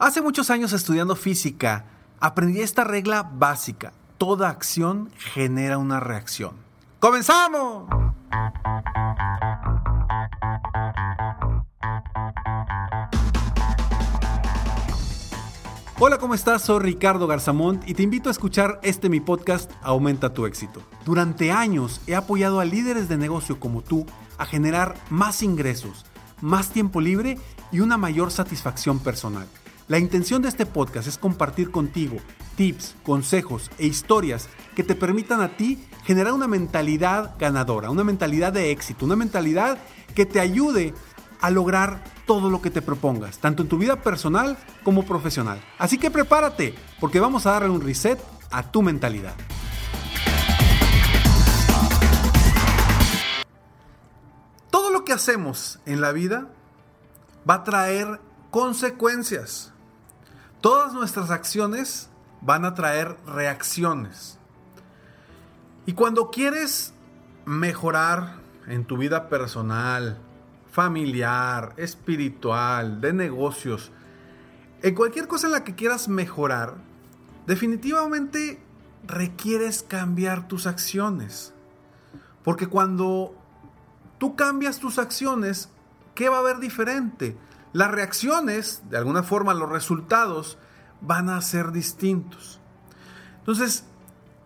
Hace muchos años estudiando física, aprendí esta regla básica. Toda acción genera una reacción. ¡Comenzamos! Hola, ¿cómo estás? Soy Ricardo Garzamont y te invito a escuchar este mi podcast Aumenta tu éxito. Durante años he apoyado a líderes de negocio como tú a generar más ingresos, más tiempo libre y una mayor satisfacción personal. La intención de este podcast es compartir contigo tips, consejos e historias que te permitan a ti generar una mentalidad ganadora, una mentalidad de éxito, una mentalidad que te ayude a lograr todo lo que te propongas, tanto en tu vida personal como profesional. Así que prepárate, porque vamos a darle un reset a tu mentalidad. Todo lo que hacemos en la vida va a traer consecuencias. Todas nuestras acciones van a traer reacciones. Y cuando quieres mejorar en tu vida personal, familiar, espiritual, de negocios, en cualquier cosa en la que quieras mejorar, definitivamente requieres cambiar tus acciones. Porque cuando tú cambias tus acciones, ¿qué va a haber diferente? Las reacciones, de alguna forma los resultados, van a ser distintos. Entonces,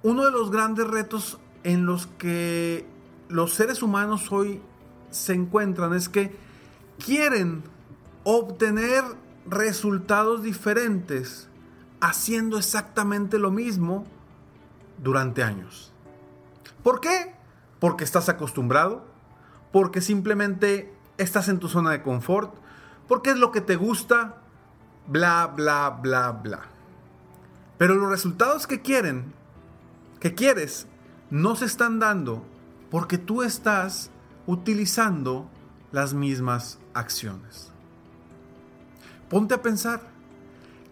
uno de los grandes retos en los que los seres humanos hoy se encuentran es que quieren obtener resultados diferentes haciendo exactamente lo mismo durante años. ¿Por qué? Porque estás acostumbrado, porque simplemente estás en tu zona de confort, porque es lo que te gusta, bla, bla, bla, bla. Pero los resultados que quieren, que quieres, no se están dando porque tú estás utilizando las mismas acciones. Ponte a pensar,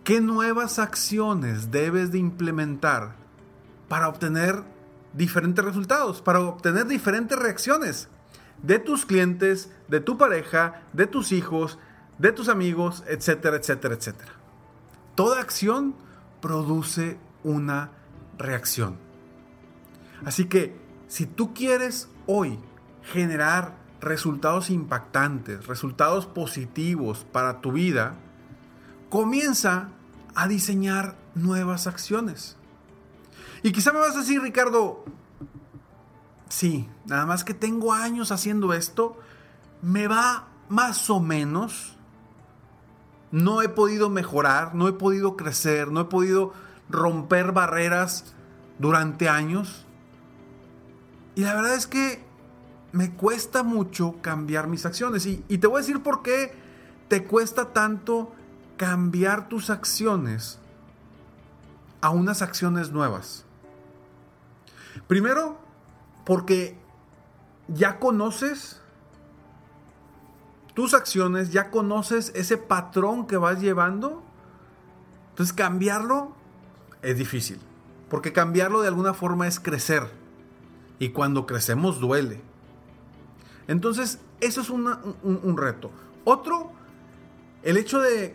¿qué nuevas acciones debes de implementar para obtener diferentes resultados, para obtener diferentes reacciones de tus clientes, de tu pareja, de tus hijos, de tus amigos, etcétera, etcétera, etcétera. Toda acción produce una reacción. Así que si tú quieres hoy generar resultados impactantes, resultados positivos para tu vida, comienza a diseñar nuevas acciones. Y quizá me vas a decir, Ricardo, sí, nada más que tengo años haciendo esto, me va más o menos, no he podido mejorar, no he podido crecer, no he podido romper barreras durante años. Y la verdad es que me cuesta mucho cambiar mis acciones. Y, te voy a decir por qué te cuesta tanto cambiar tus acciones a unas acciones nuevas. Primero, porque ya conoces tus acciones, ya conoces ese patrón que vas llevando. Entonces cambiarlo es difícil. Porque cambiarlo de alguna forma es crecer. Y cuando crecemos duele. Entonces, eso es un, reto. Otro, el hecho de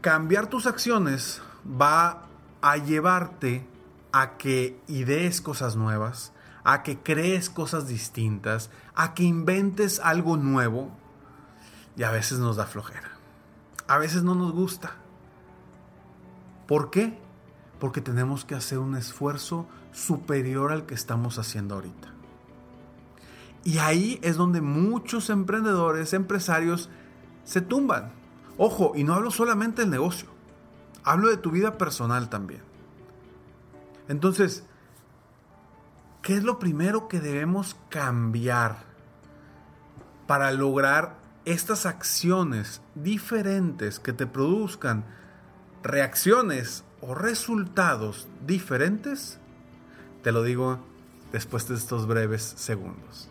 cambiar tus acciones va a llevarte a que idees cosas nuevas, a que crees cosas distintas, a que inventes algo nuevo. Y a veces nos da flojera. A veces no nos gusta. ¿Por qué? Porque tenemos que hacer un esfuerzo superior al que estamos haciendo ahorita. Y ahí es donde muchos emprendedores, empresarios, se tumban. Ojo, y no hablo solamente del negocio, hablo de tu vida personal también. Entonces, ¿qué es lo primero que debemos cambiar para lograr estas acciones diferentes que te produzcan reacciones o resultados diferentes? Te lo digo después de estos breves segundos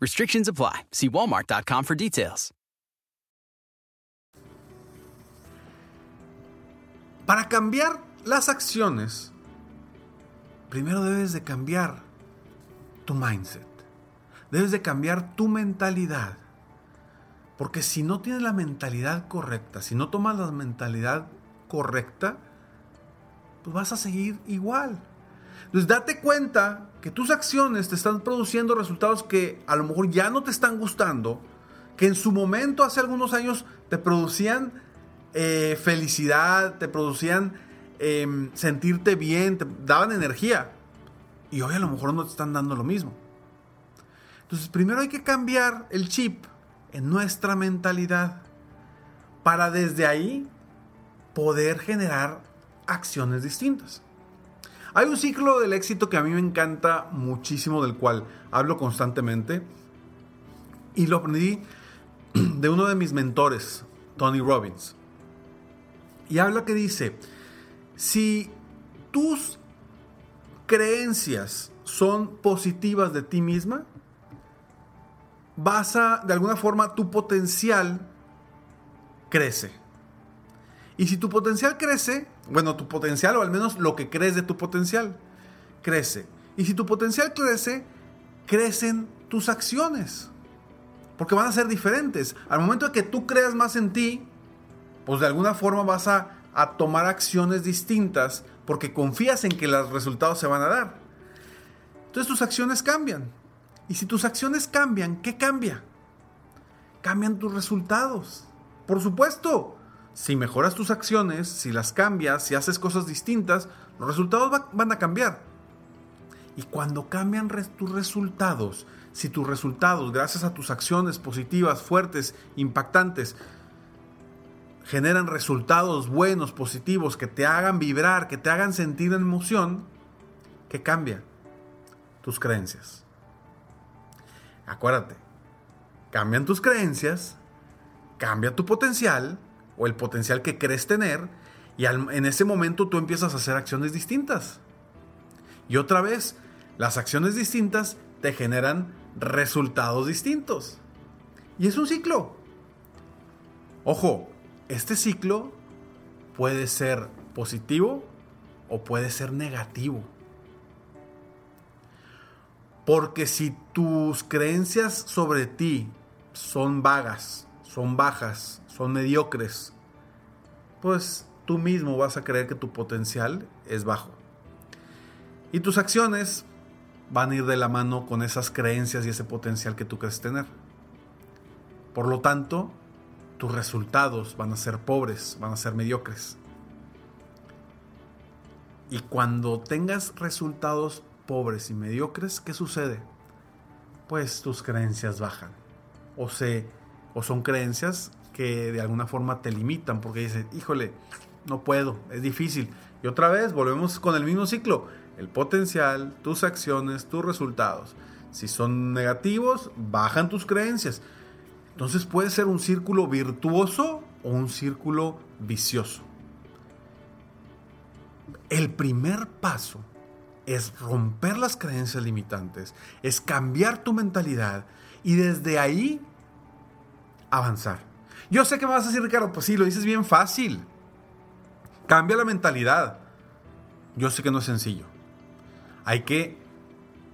Restrictions apply. See walmart.com for details. Para cambiar las acciones, primero debes de cambiar tu mindset. Debes de cambiar tu mentalidad. Porque si no tienes la mentalidad correcta, si no tomas la mentalidad correcta, pues vas a seguir igual. Entonces date cuenta que tus acciones te están produciendo resultados que a lo mejor ya no te están gustando, que en su momento hace algunos años te producían eh, felicidad, te producían em, sentirte bien, te daban energía. Y hoy a lo mejor no te están dando lo mismo. Entonces primero hay que cambiar el chip en nuestra mentalidad para desde ahí poder generar acciones distintas. Hay un ciclo del éxito que a mí me encanta muchísimo, del cual hablo constantemente. Y lo aprendí de uno de mis mentores, Tony Robbins. Y habla que dice, si tus creencias son positivas de ti misma, vas a, de alguna forma, tu potencial crece. Y si tu potencial crece, bueno, tu potencial o al menos lo que crees de tu potencial, crece. Y si tu potencial crece, crecen tus acciones. Porque van a ser diferentes. Al momento de que tú creas más en ti, pues de alguna forma vas a, a tomar acciones distintas porque confías en que los resultados se van a dar. Entonces tus acciones cambian. Y si tus acciones cambian, ¿qué cambia? Cambian tus resultados. Por supuesto, si mejoras tus acciones, si las cambias, si haces cosas distintas, los resultados van a cambiar. Y cuando cambian tus resultados, si tus resultados, gracias a tus acciones positivas, fuertes, impactantes, generan resultados buenos, positivos, que te hagan vibrar, que te hagan sentir emoción, ¿qué cambia? Tus creencias. Acuérdate, cambian tus creencias, cambia tu potencial o el potencial que crees tener y en ese momento tú empiezas a hacer acciones distintas. Y otra vez, las acciones distintas te generan resultados distintos. Y es un ciclo. Ojo, este ciclo puede ser positivo o puede ser negativo. Porque si tus creencias sobre ti son vagas, son bajas, son mediocres, pues tú mismo vas a creer que tu potencial es bajo. Y tus acciones van a ir de la mano con esas creencias y ese potencial que tú crees tener. Por lo tanto, tus resultados van a ser pobres, van a ser mediocres. Y cuando tengas resultados pobres y mediocres, ¿qué sucede? Pues tus creencias bajan. O, se, o son creencias que de alguna forma te limitan porque dices, híjole, no puedo, es difícil. Y otra vez volvemos con el mismo ciclo. El potencial, tus acciones, tus resultados. Si son negativos, bajan tus creencias. Entonces puede ser un círculo virtuoso o un círculo vicioso. El primer paso es romper las creencias limitantes, es cambiar tu mentalidad y desde ahí avanzar. Yo sé que me vas a decir, Ricardo, pues sí, lo dices bien fácil. Cambia la mentalidad. Yo sé que no es sencillo. Hay que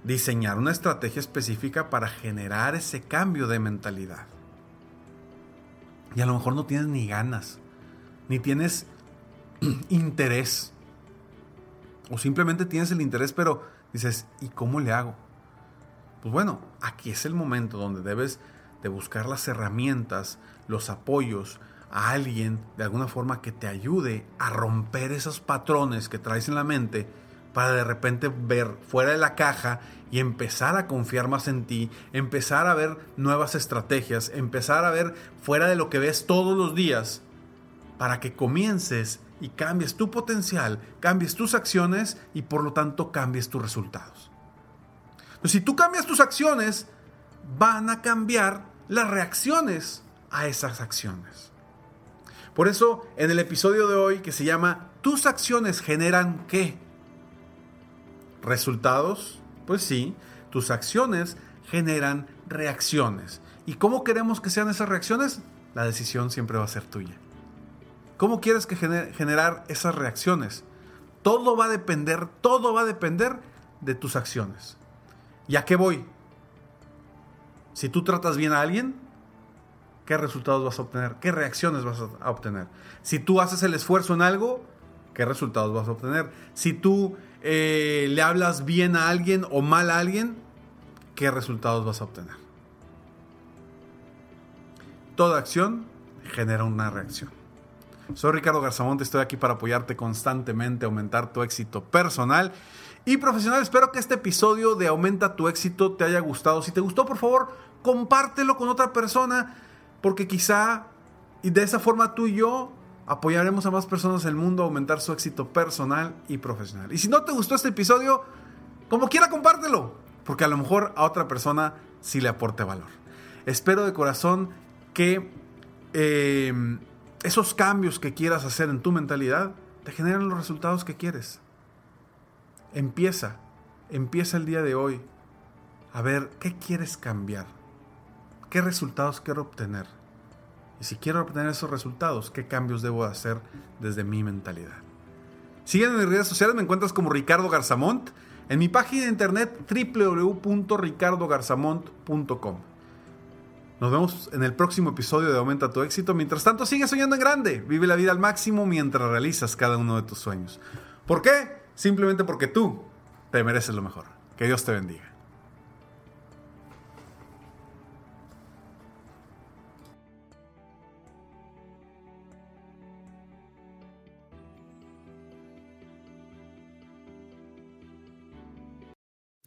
diseñar una estrategia específica para generar ese cambio de mentalidad. Y a lo mejor no tienes ni ganas, ni tienes interés. O simplemente tienes el interés, pero dices, ¿y cómo le hago? Pues bueno, aquí es el momento donde debes de buscar las herramientas, los apoyos, a alguien de alguna forma que te ayude a romper esos patrones que traes en la mente para de repente ver fuera de la caja y empezar a confiar más en ti, empezar a ver nuevas estrategias, empezar a ver fuera de lo que ves todos los días, para que comiences y cambies tu potencial, cambies tus acciones y por lo tanto cambies tus resultados. si tú cambias tus acciones, van a cambiar las reacciones a esas acciones. Por eso, en el episodio de hoy que se llama ¿Tus acciones generan qué? ¿Resultados? Pues sí, tus acciones generan reacciones. ¿Y cómo queremos que sean esas reacciones? La decisión siempre va a ser tuya. ¿Cómo quieres que generar esas reacciones? Todo va a depender, todo va a depender de tus acciones. ¿Y a qué voy? Si tú tratas bien a alguien, ¿qué resultados vas a obtener? ¿Qué reacciones vas a obtener? Si tú haces el esfuerzo en algo, ¿qué resultados vas a obtener? Si tú eh, le hablas bien a alguien o mal a alguien, ¿qué resultados vas a obtener? Toda acción genera una reacción. Soy Ricardo Garzamonte, estoy aquí para apoyarte constantemente, aumentar tu éxito personal y profesional. Espero que este episodio de Aumenta tu éxito te haya gustado. Si te gustó, por favor, compártelo con otra persona, porque quizá y de esa forma tú y yo apoyaremos a más personas en el mundo a aumentar su éxito personal y profesional. Y si no te gustó este episodio, como quiera compártelo, porque a lo mejor a otra persona sí le aporte valor. Espero de corazón que em, esos cambios que quieras hacer en tu mentalidad te generen los resultados que quieres. Empieza, empieza el día de hoy a ver qué quieres cambiar, qué resultados quiero obtener y si quiero obtener esos resultados, ¿qué cambios debo hacer desde mi mentalidad? Sígueme en mis redes sociales, me encuentras como Ricardo Garzamont, en mi página de internet www.ricardogarzamont.com. Nos vemos en el próximo episodio de Aumenta tu éxito. Mientras tanto, sigue soñando en grande. Vive la vida al máximo mientras realizas cada uno de tus sueños. ¿Por qué? Simplemente porque tú te mereces lo mejor. Que Dios te bendiga.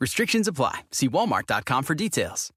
Restrictions apply. See walmart.com for details.